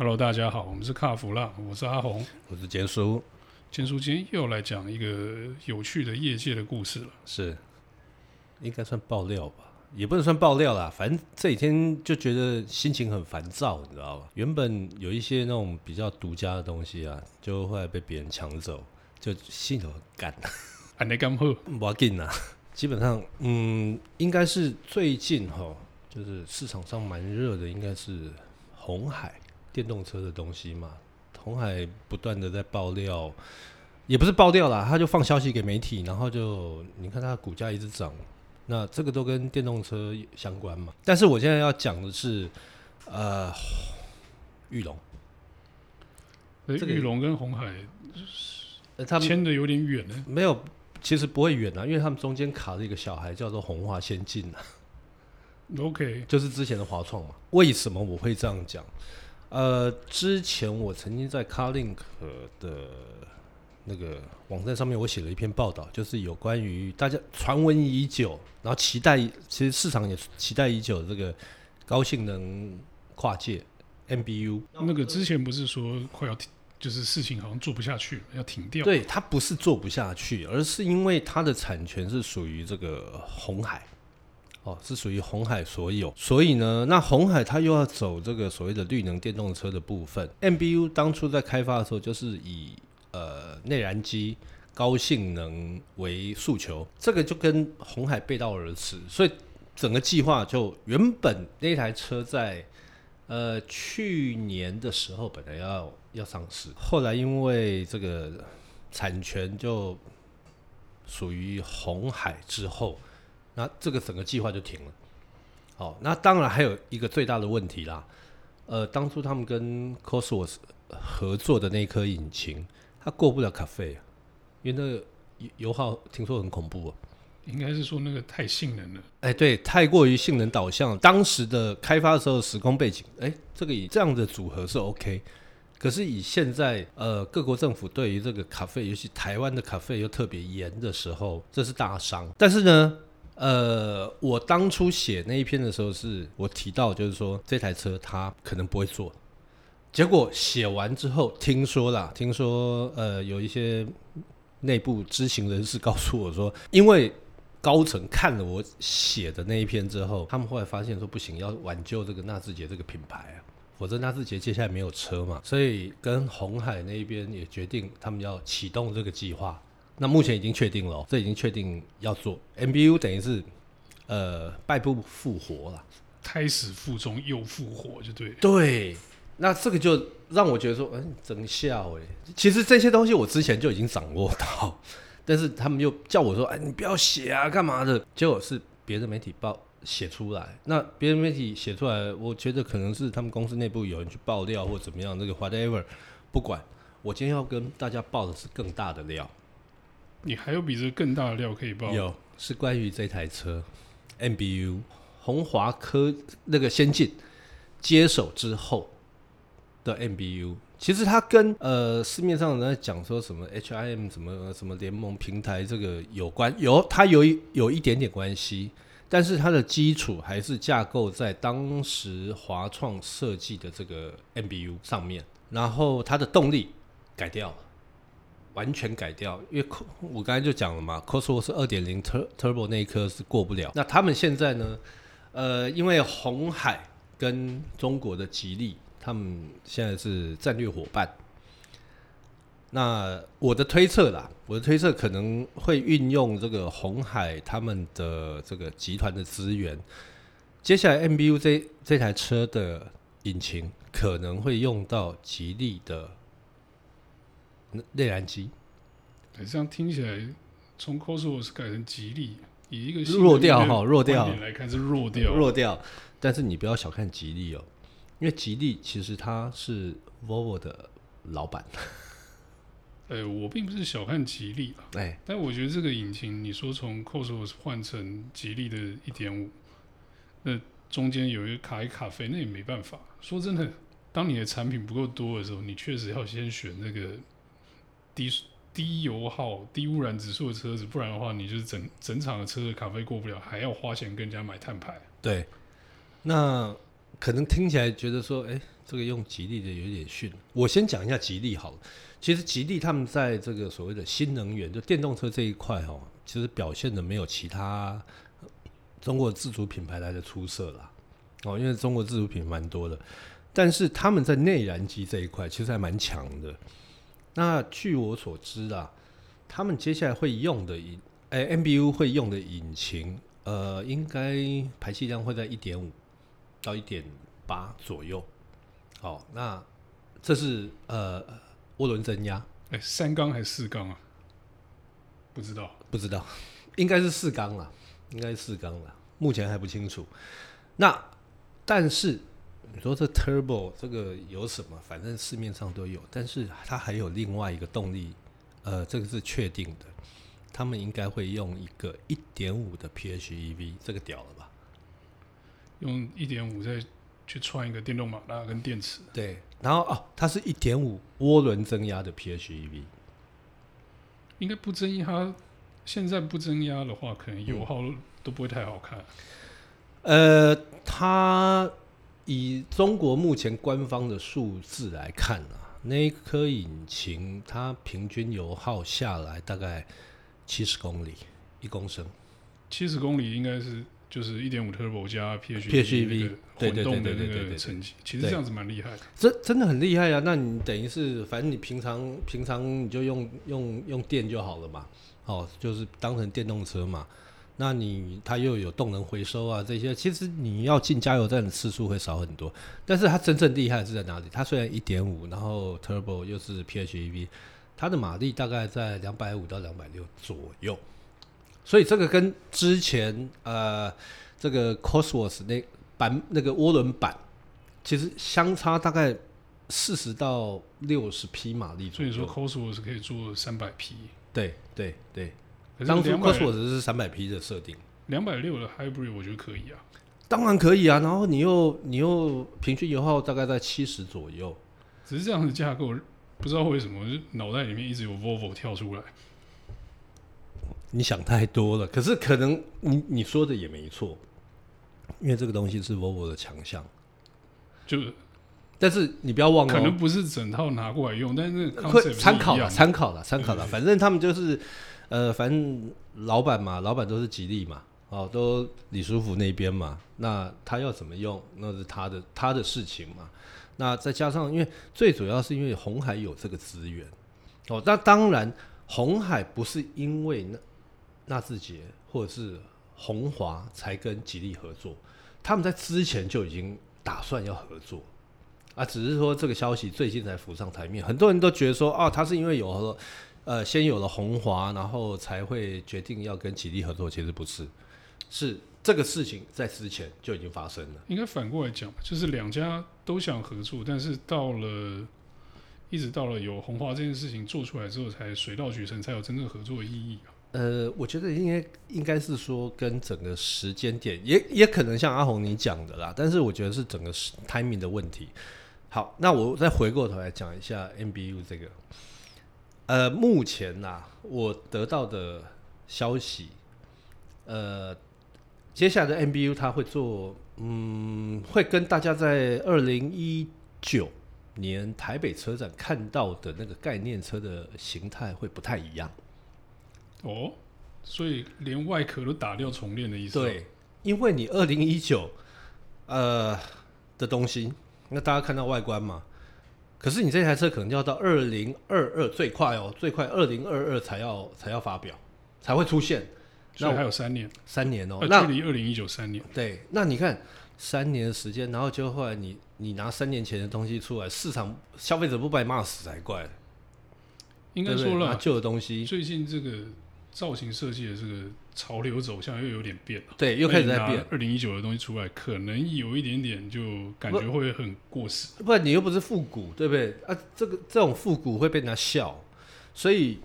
Hello，大家好，我们是卡弗浪，我是阿红，我是简叔。简叔今天又来讲一个有趣的业界的故事了，是，应该算爆料吧，也不能算爆料啦，反正这几天就觉得心情很烦躁，你知道吧？原本有一些那种比较独家的东西啊，就后来被别人抢走，就心头很干。安内干货，不要紧啊，基本上，嗯，应该是最近哈，就是市场上蛮热的，应该是红海电动车的东西嘛。红海不断的在爆料，也不是爆料啦，他就放消息给媒体，然后就你看他的股价一直涨，那这个都跟电动车相关嘛。但是我现在要讲的是，呃，玉龙，这个玉龙跟红海，呃，他们牵的有点远呢。没有，其实不会远啊，因为他们中间卡了一个小孩，叫做红华先进啊。OK，就是之前的华创嘛。为什么我会这样讲？呃，之前我曾经在 CarLink 的那个网站上面，我写了一篇报道，就是有关于大家传闻已久，然后期待，其实市场也期待已久的这个高性能跨界 MBU。那个之前不是说快要停，就是事情好像做不下去，要停掉？对，它不是做不下去，而是因为它的产权是属于这个红海。哦，是属于红海所有，所以呢，那红海它又要走这个所谓的绿能电动车的部分。MBU 当初在开发的时候，就是以呃内燃机高性能为诉求，这个就跟红海背道而驰，所以整个计划就原本那台车在呃去年的时候本来要要上市，后来因为这个产权就属于红海之后。那这个整个计划就停了。好，那当然还有一个最大的问题啦。呃，当初他们跟 Cosworth 合作的那颗引擎，它过不了 CAFE，因为那个油耗听说很恐怖啊。应该是说那个太性能了。哎，对，太过于性能导向。当时的开发的时候时空背景，哎，这个以这样的组合是 OK。可是以现在呃各国政府对于这个 CAFE，尤其台湾的 CAFE 又特别严的时候，这是大伤。但是呢，呃，我当初写那一篇的时候，是我提到，就是说这台车它可能不会做。结果写完之后，听说啦，听说呃有一些内部知情人士告诉我说，因为高层看了我写的那一篇之后，他们后来发现说不行，要挽救这个纳智捷这个品牌啊，否则纳智捷接下来没有车嘛，所以跟红海那一边也决定他们要启动这个计划。那目前已经确定了，这已经确定要做 MBU，等于是呃败不复活了，胎死腹中又复活，就对。对，那这个就让我觉得说，嗯，真笑哎。其实这些东西我之前就已经掌握到，但是他们又叫我说，哎，你不要写啊，干嘛的？结果是别的媒体报写出来，那别的媒体写出来，我觉得可能是他们公司内部有人去爆料或怎么样，那个 whatever，不管。我今天要跟大家报的是更大的料。你还有比这更大的料可以爆？有，是关于这台车，MBU 鸿华科那个先进接手之后的 MBU，其实它跟呃市面上人在讲说什么 HIM 什么什么联盟平台这个有关，有它有有一点点关系，但是它的基础还是架构在当时华创设计的这个 MBU 上面，然后它的动力改掉了。完全改掉，因为我刚才就讲了嘛，Cosworth 是二点零 Turbo 那一颗是过不了。那他们现在呢？呃，因为红海跟中国的吉利，他们现在是战略伙伴。那我的推测啦，我的推测可能会运用这个红海他们的这个集团的资源。接下来 MBU 这这台车的引擎可能会用到吉利的。内燃机，这样听起来，从 Cosworth 改成吉利，以一个弱掉哈弱掉来看是弱掉弱掉，但是你不要小看吉利哦，因为吉利其实它是 Volvo 的老板。哎、欸，我并不是小看吉利啊，哎、欸，但我觉得这个引擎，你说从 Cosworth 换成吉利的一点五，那中间有一个卡一卡费，那也没办法。说真的，当你的产品不够多的时候，你确实要先选那个。低低油耗、低污染指数的车子，不然的话，你就是整整场的车子卡费过不了，还要花钱跟人家买碳排。对，那可能听起来觉得说，哎、这个用吉利的有点逊。我先讲一下吉利好了。其实吉利他们在这个所谓的新能源，就电动车这一块哦，其实表现的没有其他中国自主品牌来的出色啦。哦，因为中国自主品牌蛮多的，但是他们在内燃机这一块其实还蛮强的。那据我所知啊，他们接下来会用的引，哎，MBU 会用的引擎，呃，应该排气量会在一点五到一点八左右。好，那这是呃涡轮增压，哎，三缸还是四缸啊？不知道，不知道，应该是四缸了，应该是四缸了，目前还不清楚。那但是你说这 turbo 这个有什么？反正市面上都有，但是它还有另外一个动力，呃，这个是确定的，他们应该会用一个一点五的 PHEV，这个屌了吧？用一点五再去串一个电动马达跟电池。对，然后哦，它是一点五涡轮增压的 PHEV，应该不增压。现在不增压的话，可能油耗都不会太好看。嗯呃，它以中国目前官方的数字来看啊，那一颗引擎它平均油耗下来大概七十公里一公升，七十公里应该是就是一点五 turbo 加 PHEV 混动的那个成绩，其实这样子蛮厉害的，真真的很厉害啊！那你等于是反正你平常平常你就用用用电就好了嘛，哦，就是当成电动车嘛。那你它又有动能回收啊，这些其实你要进加油站的次数会少很多。但是它真正厉害是在哪里？它虽然一点五，然后 turbo 又是 PHEV，它的马力大概在两百五到两百六左右。所以这个跟之前呃这个 Cosworth 那版那个涡轮版，其实相差大概四十到六十匹马力左右。所以说 Cosworth 可以做三百匹。对对对。当初 Cosworth 是三百匹的设定，两百六的 Hybrid 我觉得可以啊，当然可以啊。然后你又你又平均油耗大概在七十左右，只是这样的架构，不知道为什么脑袋里面一直有 Volvo 跳出来。你想太多了，可是可能你你说的也没错，因为这个东西是 Volvo 的强项。就，但是你不要忘了，可能不是整套拿过来用，但是会参考了，参考了，参考了，反正他们就是。呃，反正老板嘛，老板都是吉利嘛，哦，都李书福那边嘛，那他要怎么用，那是他的他的事情嘛。那再加上，因为最主要是因为红海有这个资源，哦，那当然红海不是因为那纳智捷或者是红华才跟吉利合作，他们在之前就已经打算要合作，啊，只是说这个消息最近才浮上台面，很多人都觉得说，哦，他是因为有合。呃，先有了红华，然后才会决定要跟吉利合作。其实不是，是这个事情在之前就已经发生了。应该反过来讲，就是两家都想合作，但是到了一直到了有红华这件事情做出来之后，才水到渠成，才有真正合作的意义啊。呃，我觉得应该应该是说跟整个时间点，也也可能像阿红你讲的啦。但是我觉得是整个 timing 的问题。好，那我再回过头来讲一下 MBU 这个。呃，目前呐、啊，我得到的消息，呃，接下来的 MBU 它会做，嗯，会跟大家在二零一九年台北车展看到的那个概念车的形态会不太一样。哦，所以连外壳都打掉重练的意思？对，因为你二零一九，呃的东西，那大家看到外观嘛。可是你这台车可能要到二零二二最快哦，最快二零二二才要才要发表，才会出现。所以还有三年，三年哦，那距离二零一九三年。对，那你看三年的时间，然后就后来你你拿三年前的东西出来，市场消费者不把你骂死才怪。应该说了，拿旧的东西，最近这个造型设计的这个。潮流走向又有点变了，对，又开始在变。二零一九的东西出来，可能有一点点就感觉会很过时。不然你又不是复古，对不对？啊，这个这种复古会被人家笑，所以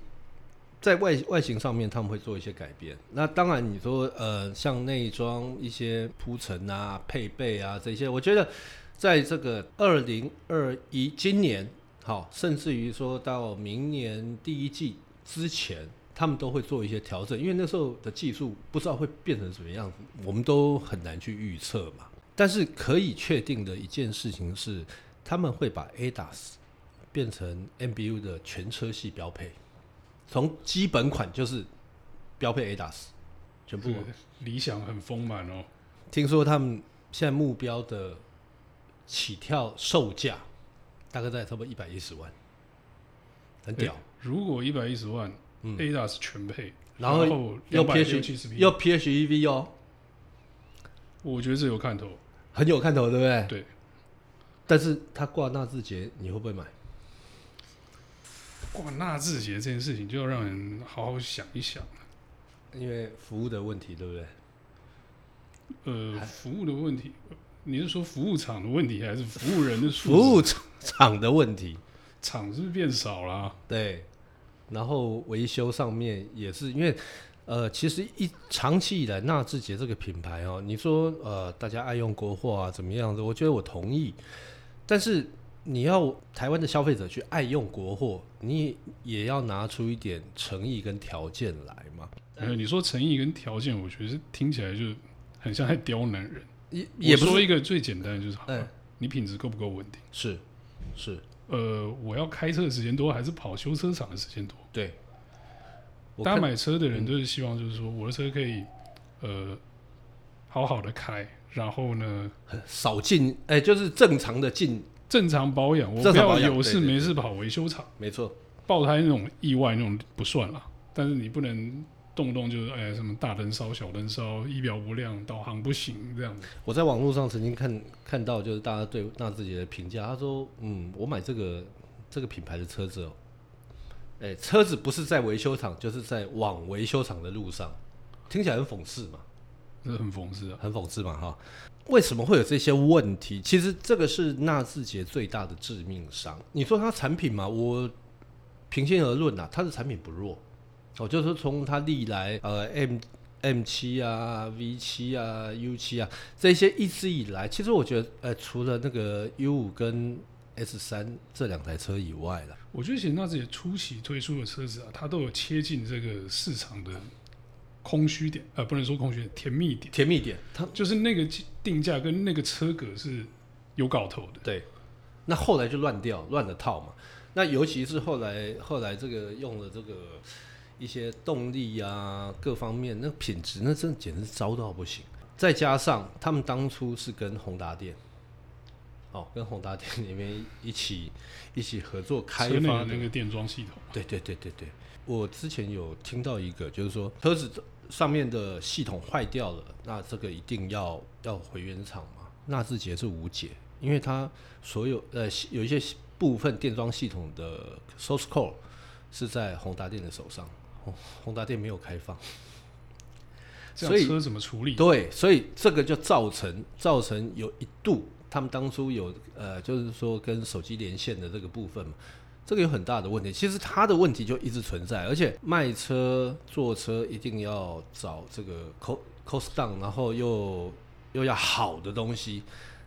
在外外形上面他们会做一些改变。那当然你说呃，像内装一些铺陈啊、配备啊这些，我觉得在这个二零二一今年好，甚至于说到明年第一季之前。他们都会做一些调整，因为那时候的技术不知道会变成什么样子，我们都很难去预测嘛。但是可以确定的一件事情是，他们会把 ADAS 变成 MBU 的全车系标配，从基本款就是标配 ADAS，全部。理想很丰满哦。听说他们现在目标的起跳售价大概在差不多一百一十万，很屌。欸、如果一百一十万，嗯，ADAS 全配，然后要 PHEV 又 PHEV 哦，我觉得这有看头。很有看头，对不对？对。但是他挂纳智捷，你会不会买？挂纳智捷这件事情，就要让人好好想一想。因为服务的问题，对不对？呃，服务的问题，你是说服务厂的问题，还是服务人的服务厂的问题？厂是不是变少了？对。然后维修上面也是因为。呃，其实一长期以来，纳智捷这个品牌哦，你说呃，大家爱用国货啊，怎么样的？我觉得我同意。但是你要台湾的消费者去爱用国货，你也要拿出一点诚意跟条件来嘛。呃，你说诚意跟条件，我觉得是听起来就很像在刁难人。也也不说一个最简单的就是，嗯，你品质够不够稳定？是是。呃，我要开车的时间多，还是跑修车厂的时间多？对。大家买车的人都是希望，就是说我的车可以，呃，好好的开，然后呢，少进，哎，就是正常的进，正常保养，我不要有事没事跑维修厂。没错，爆胎那种意外那种不算了，但是你不能动不动就是哎什么大灯烧、小灯烧、仪表不亮、导航不行这样子。我在网络上曾经看看到，就是大家对纳智捷的评价，他说，嗯，我买这个这个品牌的车子哦。哎、欸，车子不是在维修厂，就是在往维修厂的路上，听起来很讽刺嘛？这很讽刺啊，很讽刺嘛！哈，为什么会有这些问题？其实这个是纳智捷最大的致命伤。你说它产品嘛，我平心而论啊，它的产品不弱。哦，就是从它历来呃 M M 七啊、V 七啊、U 七啊这些一直以来，其实我觉得呃，除了那个 U 五跟 S 三这两台车以外了。我觉得其实纳智捷初期推出的车子啊，它都有切近这个市场的空虚点，呃，不能说空虚点，甜蜜点，甜蜜点，它就是那个定价跟那个车格是有搞头的。对，那后来就乱掉，乱了套嘛。那尤其是后来，后来这个用了这个一些动力啊，各方面那品质，那真的简直糟到不行。再加上他们当初是跟宏达电。哦，跟宏达电里面一起一起合作开发那个电装系统。对对对对对，我之前有听到一个，就是说车子上面的系统坏掉了，那这个一定要要回原厂嘛？纳智捷是无解，因为它所有呃有一些部分电装系统的 source code 是在宏达电的手上，宏达电没有开放，所以车怎么处理？对，所以这个就造成造成有一度。他们当初有呃，就是说跟手机连线的这个部分嘛，这个有很大的问题。其实他的问题就一直存在，而且卖车坐车一定要找这个 cost cost down，然后又又要好的东西。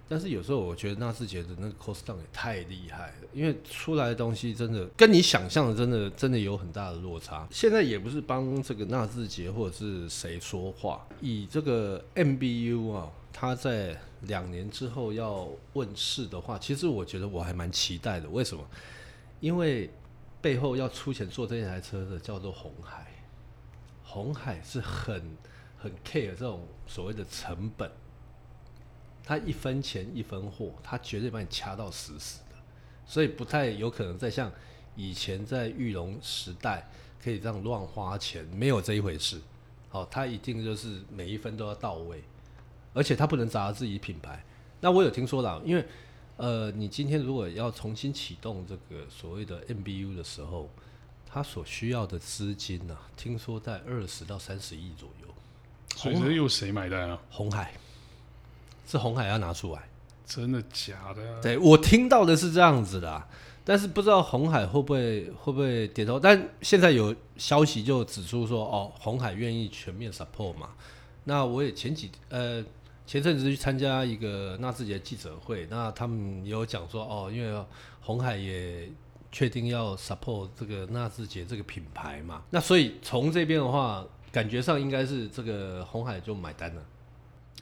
但是有时候我觉得纳智捷的那个 cost down 也太厉害了，因为出来的东西真的跟你想象的真的真的有很大的落差。现在也不是帮这个纳智捷或者是谁说话，以这个 MBU 啊。他在两年之后要问世的话，其实我觉得我还蛮期待的。为什么？因为背后要出钱做这一台车的叫做红海，红海是很很 care 这种所谓的成本，他一分钱一分货，他绝对把你掐到死死的，所以不太有可能再像以前在玉龙时代可以这样乱花钱，没有这一回事。好，他一定就是每一分都要到位。而且他不能砸自己品牌。那我有听说啦，因为呃，你今天如果要重新启动这个所谓的 MBU 的时候，他所需要的资金呢、啊，听说在二十到三十亿左右。所以这又谁买单啊？红海，是红海要拿出来。真的假的、啊？对，我听到的是这样子的，但是不知道红海会不会会不会点头。但现在有消息就指出说，哦，红海愿意全面 support 嘛。那我也前几呃。前阵子去参加一个纳智捷记者会，那他们也有讲说哦，因为红海也确定要 support 这个纳智捷这个品牌嘛，那所以从这边的话，感觉上应该是这个红海就买单了。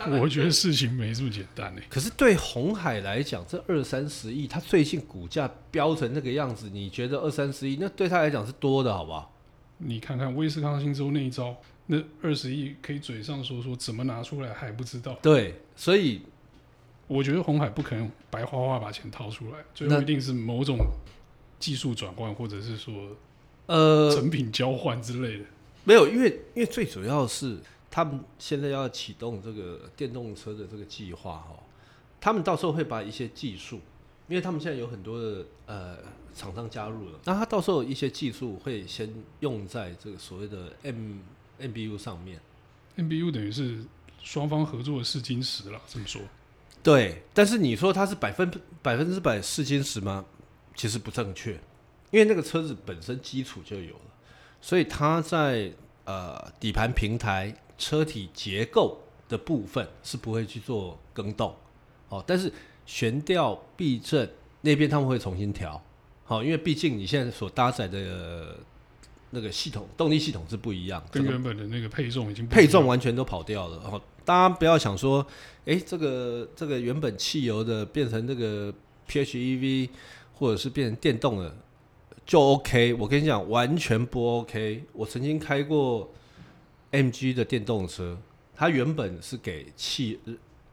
我觉得事情没这么简单呢。可是对红海来讲，这二三十亿，它最近股价飙成那个样子，你觉得二三十亿，那对他来讲是多的，好不好？你看看威斯康星州那一招，那二十亿可以嘴上说说，怎么拿出来还不知道。对，所以我觉得红海不可能白花花把钱掏出来，最后一定是某种技术转换，或者是说呃成品交换之类的。没有，因为因为最主要是。他们现在要启动这个电动车的这个计划哦，他们到时候会把一些技术，因为他们现在有很多的呃厂商加入了，那他到时候一些技术会先用在这个所谓的 M MBU 上面，MBU 等于是双方合作的试金石了，这么说。对，但是你说它是百分百分之百试金石吗？其实不正确，因为那个车子本身基础就有了，所以它在呃底盘平台。车体结构的部分是不会去做更动，哦，但是悬吊、避震那边他们会重新调，好，因为毕竟你现在所搭载的那个系统动力系统是不一样，跟原本的那个配重已经配重完全都跑掉了。哦，大家不要想说，哎，这个这个原本汽油的变成那个 PHEV 或者是变成电动的就 OK，我跟你讲，完全不 OK。我曾经开过。MG 的电动车，它原本是给汽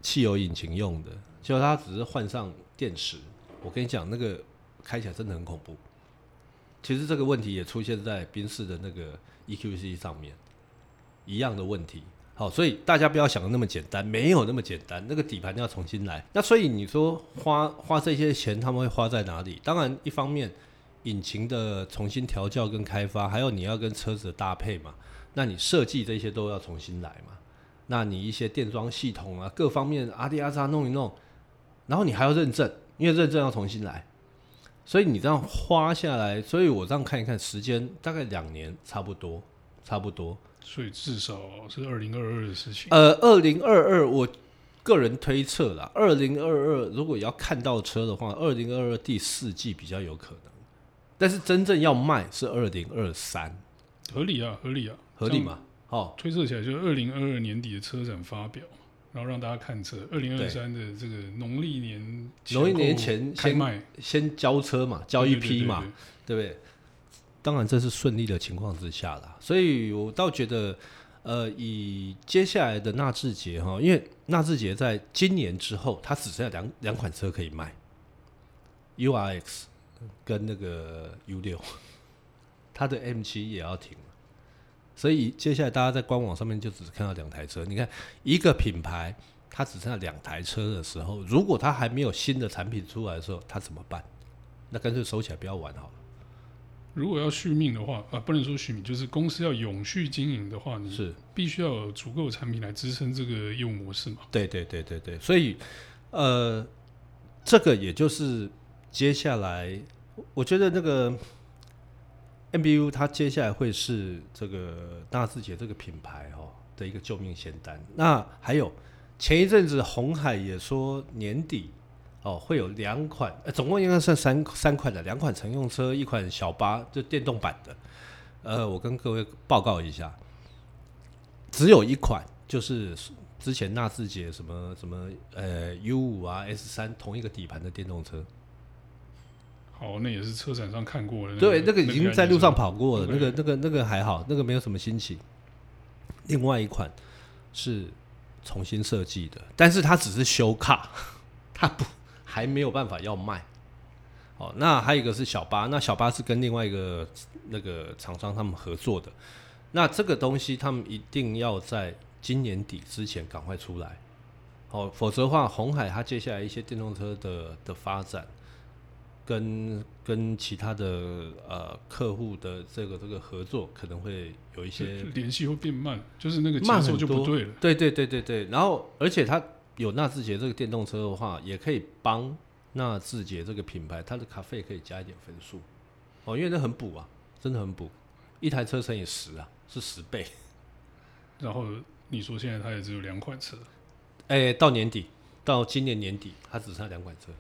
汽油引擎用的，结果它只是换上电池。我跟你讲，那个开起来真的很恐怖。其实这个问题也出现在宾士的那个 EQC 上面，一样的问题。好，所以大家不要想的那么简单，没有那么简单。那个底盘要重新来。那所以你说花花这些钱，他们会花在哪里？当然，一方面引擎的重新调教跟开发，还有你要跟车子的搭配嘛。那你设计这些都要重新来嘛？那你一些电装系统啊，各方面阿迪阿扎弄一弄，然后你还要认证，因为认证要重新来，所以你这样花下来，所以我这样看一看，时间大概两年差不多，差不多。所以至少是二零二二的事情。呃，二零二二，我个人推测啦，二零二二如果要看到车的话，二零二二第四季比较有可能，但是真正要卖是二零二三。合理啊，合理啊。合理嘛？好，推测起来就是二零二二年底的车展发表，然后让大家看车。二零二三的这个农历年农历年前先卖，先交车嘛，交一批嘛，对不对？当然这是顺利的情况之下啦，所以我倒觉得，呃，以接下来的纳智捷哈，因为纳智捷在今年之后，它只剩下两两款车可以卖，URX 跟那个 U 六，它的 M 七也要停。所以接下来大家在官网上面就只看到两台车。你看一个品牌，它只剩下两台车的时候，如果它还没有新的产品出来的时候，它怎么办？那干脆收起来不要玩好了。如果要续命的话，啊，不能说续命，就是公司要永续经营的话，你是必须要有足够的产品来支撑这个业务模式嘛？对对对对对。所以，呃，这个也就是接下来，我觉得那个。MBU 它接下来会是这个纳智捷这个品牌哦的一个救命仙丹。那还有前一阵子红海也说年底哦会有两款，呃，总共应该算三三款的，两款乘用车，一款小巴，就电动版的。呃，我跟各位报告一下，只有一款，就是之前纳智捷什么什么呃 U 五啊 S 三同一个底盘的电动车。哦，那也是车展上看过的。对，那个已经在路上跑过了，那个、那个、那个还好，那个没有什么新奇。另外一款是重新设计的，但是它只是修卡，它不还没有办法要卖。哦，那还有一个是小巴，那小巴是跟另外一个那个厂商他们合作的。那这个东西他们一定要在今年底之前赶快出来，哦，否则的话，红海它接下来一些电动车的的发展。跟跟其他的呃客户的这个这个合作可能会有一些联系会变慢，就是那个节奏就不对了。对对对对对。然后，而且它有纳智捷这个电动车的话，也可以帮纳智捷这个品牌，它的咖啡可以加一点分数哦，因为那很补啊，真的很补，一台车乘以十啊，是十倍。然后你说现在它也只有两款车，哎、欸，到年底，到今年年底，它只剩下两款车。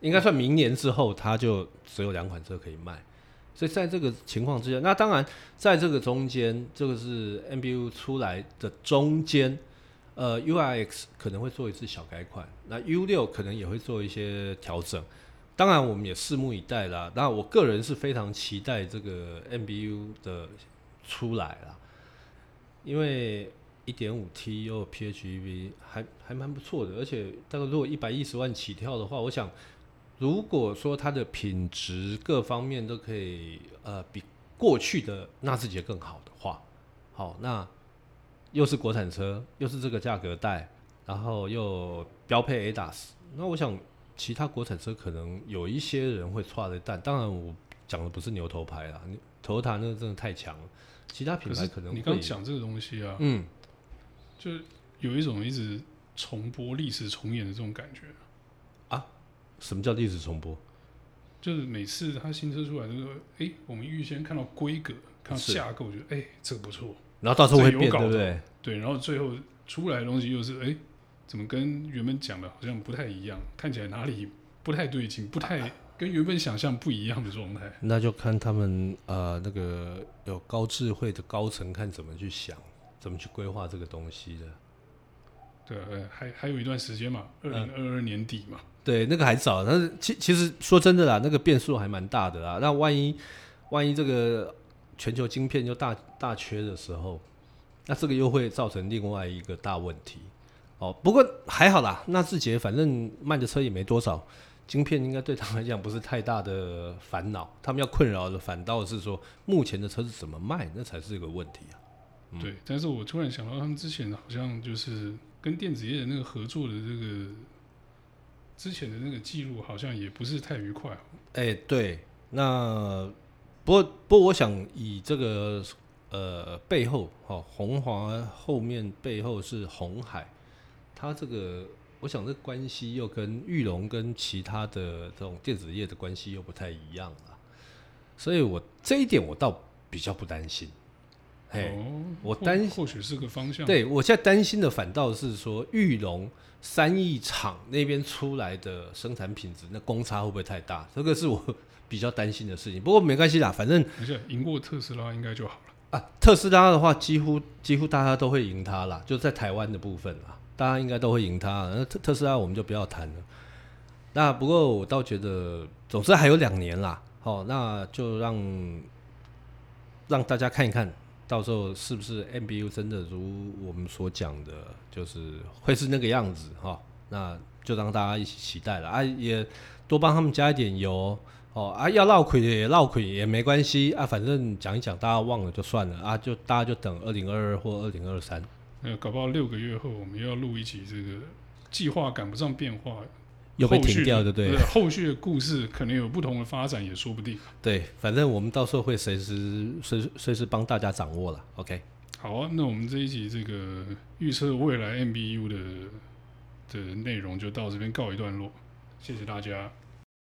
应该算明年之后，它就只有两款车可以卖，所以在这个情况之下，那当然在这个中间，这个是 MBU 出来的中间，呃，UIX 可能会做一次小改款，那 U 六可能也会做一些调整。当然，我们也拭目以待啦。那我个人是非常期待这个 NBU 的出来啦，因为一点五 T 又 PHEV 还还蛮不错的，而且大概如果一百一十万起跳的话，我想如果说它的品质各方面都可以呃比过去的纳智捷更好的话，好，那又是国产车，又是这个价格带，然后又标配 ADAS，那我想。其他国产车可能有一些人会剉的蛋，当然我讲的不是牛头牌啦，Toyota 那个真的太强了。其他品牌可能可你刚讲这个东西啊，嗯，就有一种一直重播历史重演的这种感觉啊。什么叫历史重播？就是每次他新车出来，就是哎、欸，我们预先看到规格、看到架构，觉得哎，这个不错，然后到时候会变，对不对？对，然后最后出来的东西又是哎。欸怎么跟原本讲的好像不太一样？看起来哪里不太对劲，不太跟原本想象不一样的状态。那就看他们呃那个有高智慧的高层看怎么去想，怎么去规划这个东西的。对，还还有一段时间嘛，二零二二年底嘛。呃、对，那个还早。但是其其实说真的啦，那个变数还蛮大的啦。那万一万一这个全球晶片又大大缺的时候，那这个又会造成另外一个大问题。哦，不过还好啦，纳智捷反正卖的车也没多少，晶片应该对他们来讲不是太大的烦恼。他们要困扰的反倒是说，目前的车子怎么卖，那才是一个问题啊。对，但是我突然想到，他们之前好像就是跟电子业的那个合作的这个之前的那个记录，好像也不是太愉快。哎、对，那不过不过，我想以这个呃背后哦，红华后面背后是红海。他这个，我想这关系又跟玉龙跟其他的这种电子业的关系又不太一样了，所以我这一点我倒比较不担心。嘿，哦、我担或许是个方向。对，我现在担心的反倒是说玉龙三义厂那边出来的生产品质，那公差会不会太大？这个是我比较担心的事情。不过没关系啦，反正而且赢过特斯拉应该就好了啊。特斯拉的话，几乎几乎大家都会赢它啦，就在台湾的部分啦。大家应该都会赢他，那特特斯拉我们就不要谈了。那不过我倒觉得，总之还有两年啦，好，那就让让大家看一看到时候是不是 NBU 真的如我们所讲的，就是会是那个样子哈。那就让大家一起期待了啊，也多帮他们加一点油哦啊，要绕亏也绕亏也没关系啊，反正讲一讲大家忘了就算了啊，就大家就等二零二二或二零二三。呃，搞不好六个月后我们又要录一集这个计划赶不上变化，又被停掉，对不对？后续的故事可能有不同的发展，也说不定。对，反正我们到时候会随时随随时帮大家掌握了。OK，好啊，那我们这一集这个预测未来 MBU 的的内容就到这边告一段落，谢谢大家。